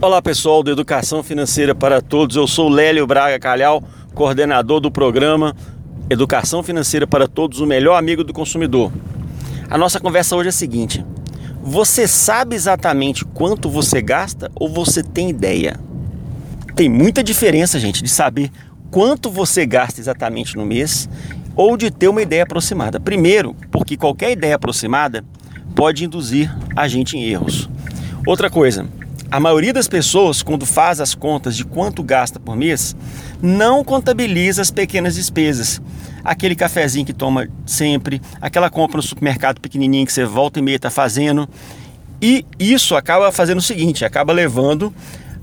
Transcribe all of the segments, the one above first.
Olá pessoal do Educação Financeira para Todos, eu sou Lélio Braga Calhau, coordenador do programa Educação Financeira para Todos, o melhor amigo do consumidor. A nossa conversa hoje é a seguinte: você sabe exatamente quanto você gasta ou você tem ideia? Tem muita diferença, gente, de saber quanto você gasta exatamente no mês ou de ter uma ideia aproximada. Primeiro, porque qualquer ideia aproximada pode induzir a gente em erros. Outra coisa, a maioria das pessoas, quando faz as contas de quanto gasta por mês, não contabiliza as pequenas despesas. Aquele cafezinho que toma sempre, aquela compra no supermercado pequenininho que você volta e meia está fazendo. E isso acaba fazendo o seguinte, acaba levando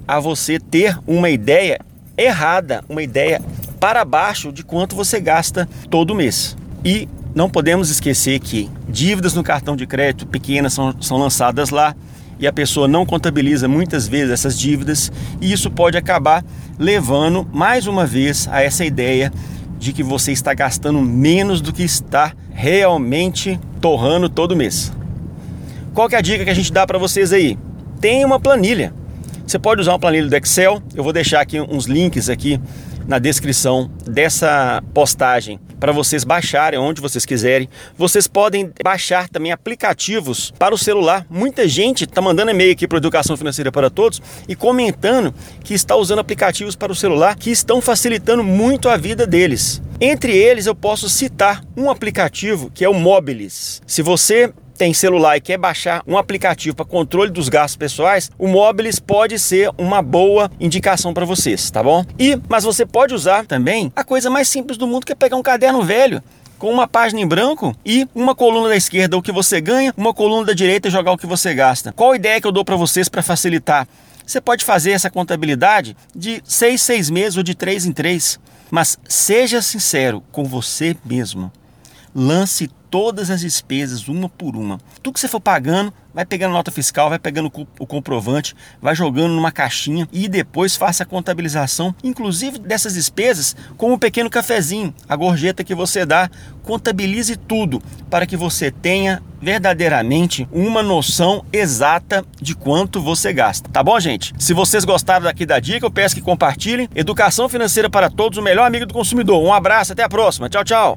a você ter uma ideia errada, uma ideia para baixo de quanto você gasta todo mês. E não podemos esquecer que dívidas no cartão de crédito pequenas são, são lançadas lá e a pessoa não contabiliza muitas vezes essas dívidas e isso pode acabar levando mais uma vez a essa ideia de que você está gastando menos do que está realmente torrando todo mês. Qual que é a dica que a gente dá para vocês aí? Tem uma planilha. Você pode usar uma planilha do Excel. Eu vou deixar aqui uns links aqui na descrição dessa postagem para vocês baixarem onde vocês quiserem. Vocês podem baixar também aplicativos para o celular. Muita gente está mandando e-mail aqui para Educação Financeira para Todos e comentando que está usando aplicativos para o celular que estão facilitando muito a vida deles. Entre eles, eu posso citar um aplicativo que é o Mobilis. Se você tem celular e quer baixar um aplicativo para controle dos gastos pessoais, o Mobilis pode ser uma boa indicação para vocês, tá bom? E mas você pode usar também a coisa mais simples do mundo que é pegar um caderno velho com uma página em branco e uma coluna da esquerda o que você ganha, uma coluna da direita jogar o que você gasta. Qual a ideia que eu dou para vocês para facilitar? Você pode fazer essa contabilidade de seis, seis meses ou de três em três, mas seja sincero com você mesmo. Lance todas as despesas, uma por uma. Tudo que você for pagando, vai pegando nota fiscal, vai pegando o comprovante, vai jogando numa caixinha e depois faça a contabilização, inclusive dessas despesas, com um pequeno cafezinho, a gorjeta que você dá. Contabilize tudo para que você tenha verdadeiramente uma noção exata de quanto você gasta. Tá bom, gente? Se vocês gostaram daqui da dica, eu peço que compartilhem. Educação financeira para todos, o melhor amigo do consumidor. Um abraço, até a próxima. Tchau, tchau.